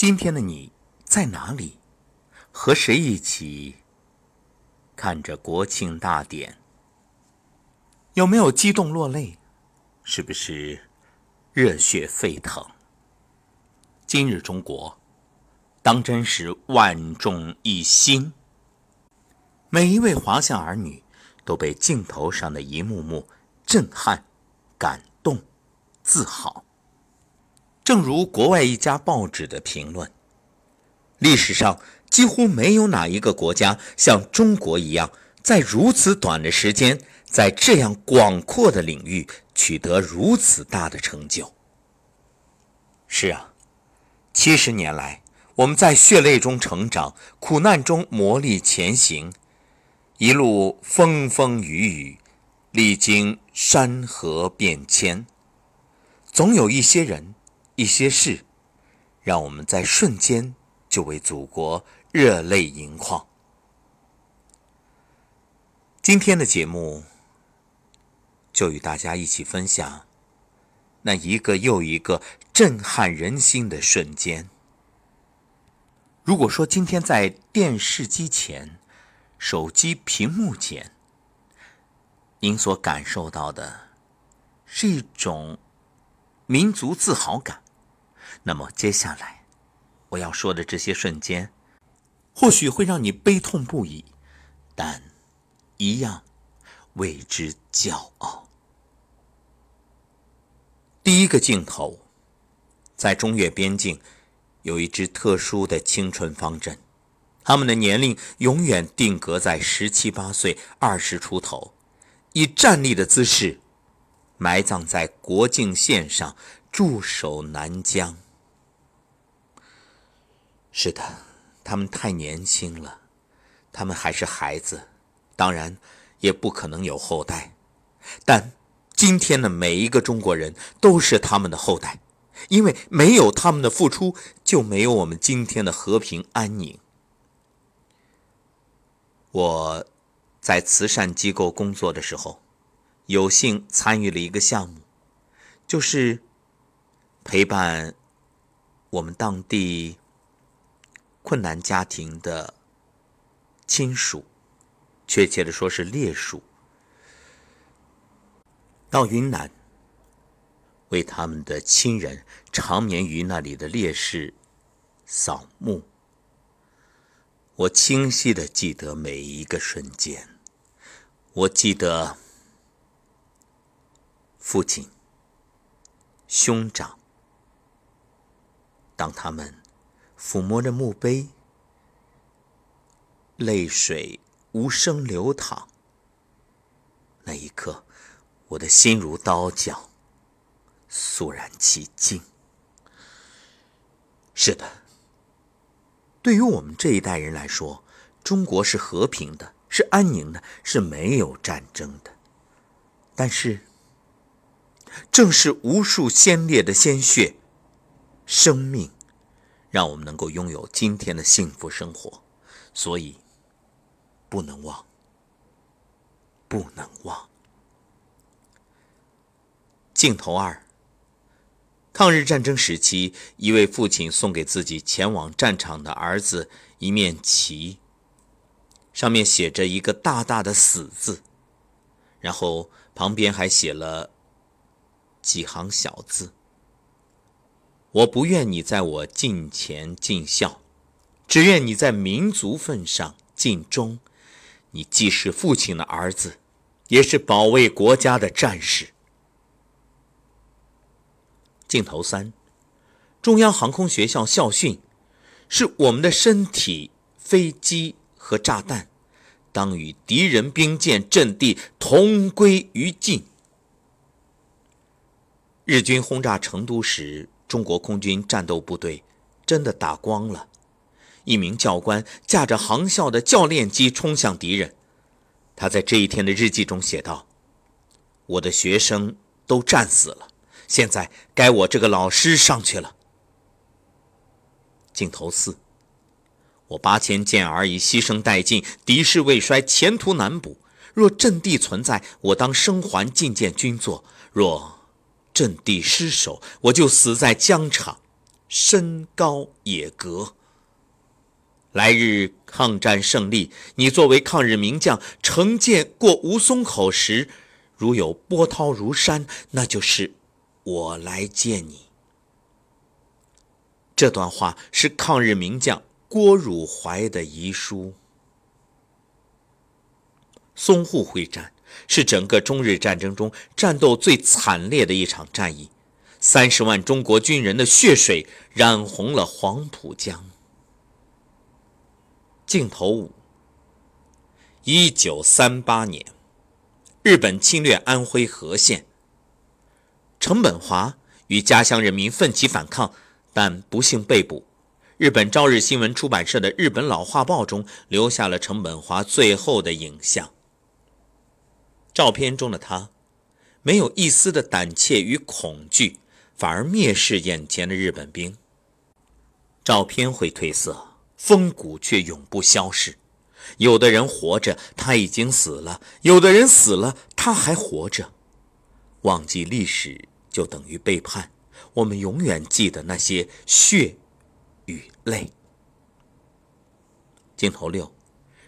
今天的你在哪里？和谁一起看着国庆大典？有没有激动落泪？是不是热血沸腾？今日中国，当真是万众一心。每一位华夏儿女都被镜头上的一幕幕震撼、感动、自豪。正如国外一家报纸的评论：“历史上几乎没有哪一个国家像中国一样，在如此短的时间，在这样广阔的领域取得如此大的成就。”是啊，七十年来，我们在血泪中成长，苦难中磨砺前行，一路风风雨雨，历经山河变迁，总有一些人。一些事，让我们在瞬间就为祖国热泪盈眶。今天的节目，就与大家一起分享那一个又一个震撼人心的瞬间。如果说今天在电视机前、手机屏幕前，您所感受到的是一种民族自豪感。那么接下来，我要说的这些瞬间，或许会让你悲痛不已，但一样为之骄傲。第一个镜头，在中越边境，有一支特殊的青春方阵，他们的年龄永远定格在十七八岁、二十出头，以站立的姿势，埋葬在国境线上，驻守南疆。是的，他们太年轻了，他们还是孩子，当然也不可能有后代。但今天的每一个中国人都是他们的后代，因为没有他们的付出，就没有我们今天的和平安宁。我在慈善机构工作的时候，有幸参与了一个项目，就是陪伴我们当地。困难家庭的亲属，确切的说是烈属，到云南为他们的亲人长眠于那里的烈士扫墓。我清晰的记得每一个瞬间，我记得父亲、兄长，当他们。抚摸着墓碑，泪水无声流淌。那一刻，我的心如刀绞，肃然起敬。是的，对于我们这一代人来说，中国是和平的，是安宁的，是没有战争的。但是，正是无数先烈的鲜血、生命。让我们能够拥有今天的幸福生活，所以不能忘，不能忘。镜头二：抗日战争时期，一位父亲送给自己前往战场的儿子一面旗，上面写着一个大大的“死”字，然后旁边还写了几行小字。我不愿你在我近前尽孝，只愿你在民族份上尽忠。你既是父亲的儿子，也是保卫国家的战士。镜头三：中央航空学校校训是我们的身体、飞机和炸弹，当与敌人兵舰阵地同归于尽。日军轰炸成都时。中国空军战斗部队真的打光了。一名教官驾着航校的教练机冲向敌人。他在这一天的日记中写道：“我的学生都战死了，现在该我这个老师上去了。”镜头四：我八千健儿已牺牲殆尽，敌势未衰，前途难卜。若阵地存在，我当生还进见军座；若……阵地失守，我就死在疆场。身高也格。来日抗战胜利，你作为抗日名将，乘舰过吴淞口时，如有波涛如山，那就是我来见你。这段话是抗日名将郭汝怀的遗书。淞沪会战是整个中日战争中战斗最惨烈的一场战役，三十万中国军人的血水染红了黄浦江。镜头五。一九三八年，日本侵略安徽和县。程本华与家乡人民奋起反抗，但不幸被捕。日本朝日新闻出版社的《日本老画报》中留下了程本华最后的影像。照片中的他，没有一丝的胆怯与恐惧，反而蔑视眼前的日本兵。照片会褪色。风骨却永不消逝。有的人活着，他已经死了；有的人死了，他还活着。忘记历史就等于背叛。我们永远记得那些血与泪。镜头六：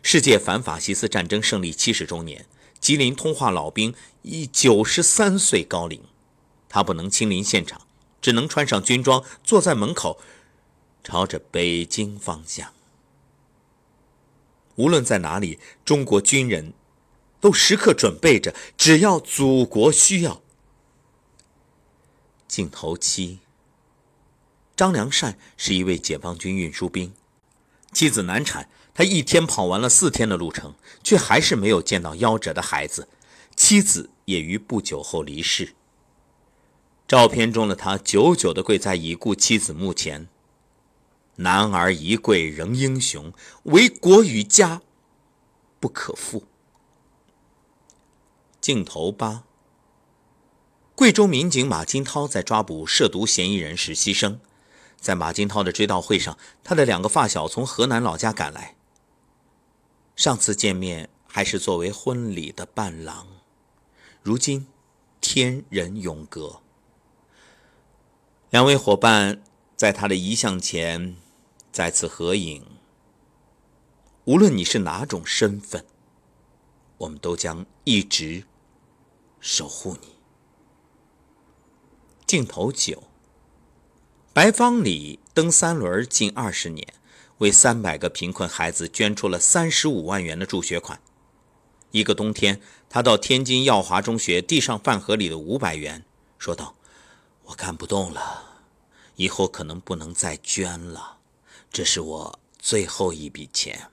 世界反法西斯战争胜利七十周年，吉林通化老兵已九十三岁高龄，他不能亲临现场，只能穿上军装，坐在门口。朝着北京方向。无论在哪里，中国军人都时刻准备着，只要祖国需要。镜头七。张良善是一位解放军运输兵，妻子难产，他一天跑完了四天的路程，却还是没有见到夭折的孩子，妻子也于不久后离世。照片中的他久久地跪在已故妻子墓前。男儿一跪仍英雄，为国与家不可负。镜头八。贵州民警马金涛在抓捕涉毒嫌疑人时牺牲，在马金涛的追悼会上，他的两个发小从河南老家赶来。上次见面还是作为婚礼的伴郎，如今天人永隔。两位伙伴在他的遗像前。再次合影。无论你是哪种身份，我们都将一直守护你。镜头九。白方礼蹬三轮近二十年，为三百个贫困孩子捐出了三十五万元的助学款。一个冬天，他到天津耀华中学递上饭盒里的五百元，说道：“我干不动了，以后可能不能再捐了。”这是我最后一笔钱。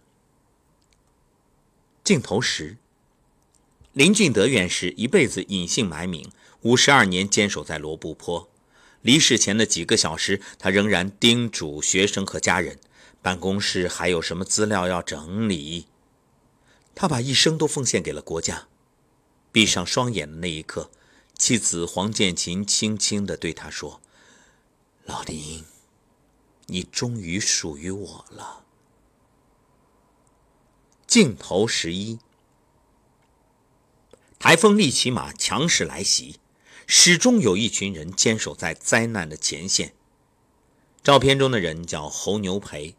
镜头十。林俊德院士一辈子隐姓埋名，五十二年坚守在罗布泊。离世前的几个小时，他仍然叮嘱学生和家人，办公室还有什么资料要整理。他把一生都奉献给了国家。闭上双眼的那一刻，妻子黄建琴轻轻地对他说：“老林。”你终于属于我了。镜头十一，台风利奇马强势来袭，始终有一群人坚守在灾难的前线。照片中的人叫侯牛培，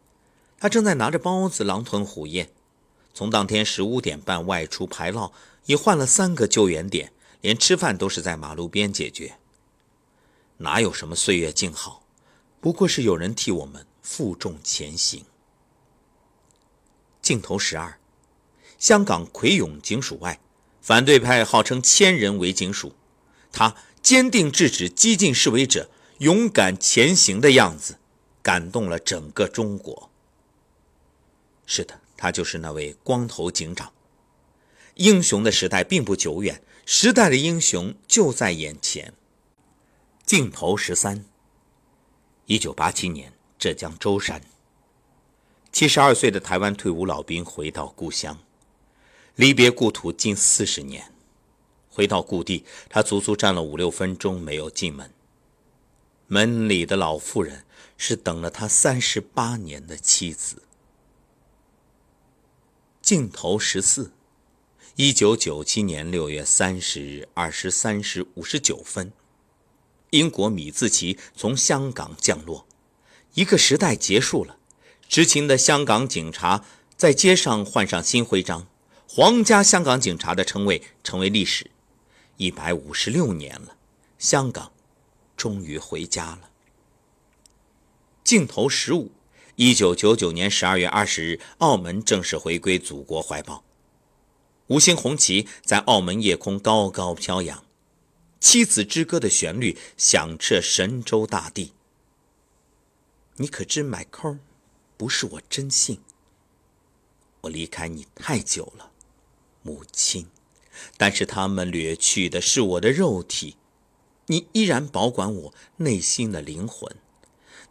他正在拿着包子狼吞虎咽。从当天十五点半外出排涝，已换了三个救援点，连吃饭都是在马路边解决。哪有什么岁月静好？不过是有人替我们负重前行。镜头十二，香港葵涌警署外，反对派号称千人围警署，他坚定制止激进示威者，勇敢前行的样子，感动了整个中国。是的，他就是那位光头警长。英雄的时代并不久远，时代的英雄就在眼前。镜头十三。一九八七年，浙江舟山，七十二岁的台湾退伍老兵回到故乡，离别故土近四十年。回到故地，他足足站了五六分钟没有进门。门里的老妇人是等了他三十八年的妻子。镜头十四，一九九七年六月三十日二十三时五十九分。英国米字旗从香港降落，一个时代结束了，执勤的香港警察在街上换上新徽章，皇家香港警察的称谓成为历史。一百五十六年了，香港终于回家了。镜头十五，一九九九年十二月二十日，澳门正式回归祖国怀抱，五星红旗在澳门夜空高高飘扬，七子之歌的旋律响彻神州大地。你可知，macau 不是我真姓。我离开你太久了，母亲。但是他们掠去的是我的肉体，你依然保管我内心的灵魂。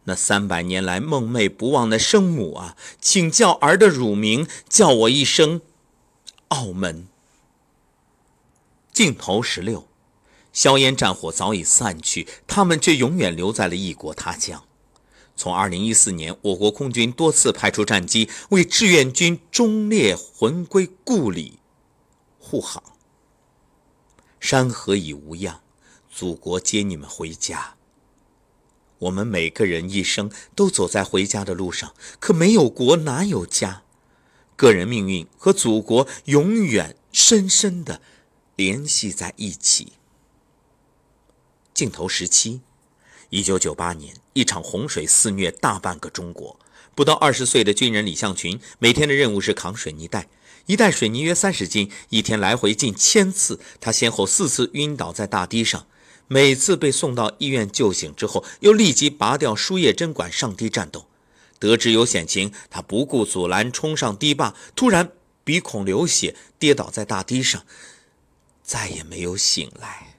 那三百年来梦寐不忘的生母啊，请叫儿的乳名，叫我一声澳门。镜头十六，硝烟战火早已散去，他们却永远留在了异国他乡。从二零一四年，我国空军多次派出战机为志愿军忠烈魂归故里护航。山河已无恙，祖国接你们回家。我们每个人一生都走在回家的路上，可没有国哪有家？个人命运和祖国永远深深的联系在一起。镜头十七，一九九八年，一场洪水肆虐大半个中国。不到二十岁的军人李向群，每天的任务是扛水泥袋。一袋水泥约三十斤，一天来回近千次。他先后四次晕倒在大堤上，每次被送到医院救醒之后，又立即拔掉输液针管上堤战斗。得知有险情，他不顾阻拦冲上堤坝，突然鼻孔流血，跌倒在大堤上，再也没有醒来。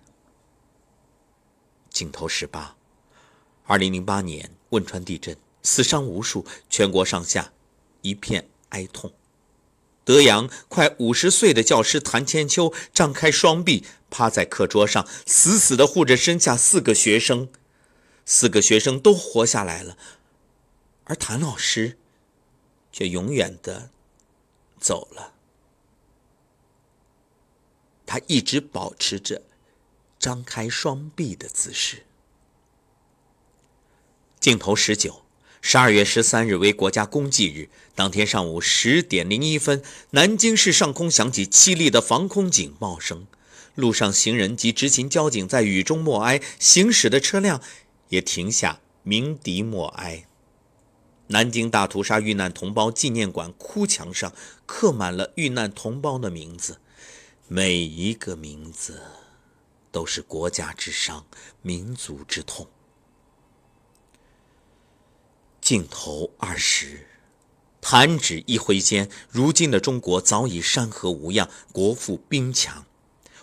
镜头十八，二零零八年汶川地震，死伤无数，全国上下一片哀痛。德阳快五十岁的教师谭千秋张开双臂，趴在课桌上，死死地护着身下四个学生。四个学生都活下来了，而谭老师却永远的走了。他一直保持着张开双臂的姿势。镜头十九。十二月十三日为国家公祭日，当天上午十点零一分，南京市上空响起凄厉的防空警报声，路上行人及执勤交警在雨中默哀，行驶的车辆也停下鸣笛默哀。南京大屠杀遇难同胞纪念馆哭墙上刻满了遇难同胞的名字，每一个名字都是国家之伤，民族之痛。镜头二十，弹指一挥间，如今的中国早已山河无恙，国富兵强。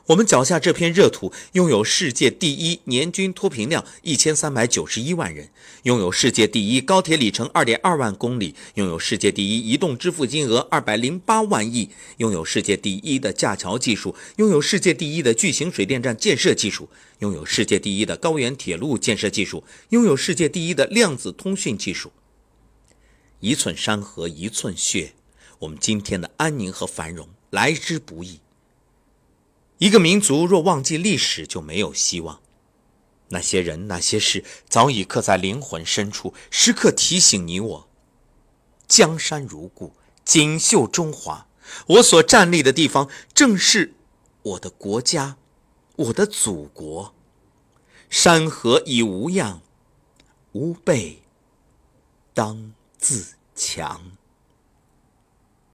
我们脚下这片热土，拥有世界第一年均脱贫量一千三百九十一万人，拥有世界第一高铁里程二点二万公里，拥有世界第一移动支付金额二百零八万亿，拥有世界第一的架桥技术，拥有世界第一的巨型水电站建设技术，拥有世界第一的高原铁路建设技术，拥有世界第一的量子通讯技术。一寸山河一寸血，我们今天的安宁和繁荣来之不易。一个民族若忘记历史，就没有希望。那些人那些事，早已刻在灵魂深处，时刻提醒你我：江山如故，锦绣中华。我所站立的地方，正是我的国家，我的祖国。山河已无恙，吾辈当。自强。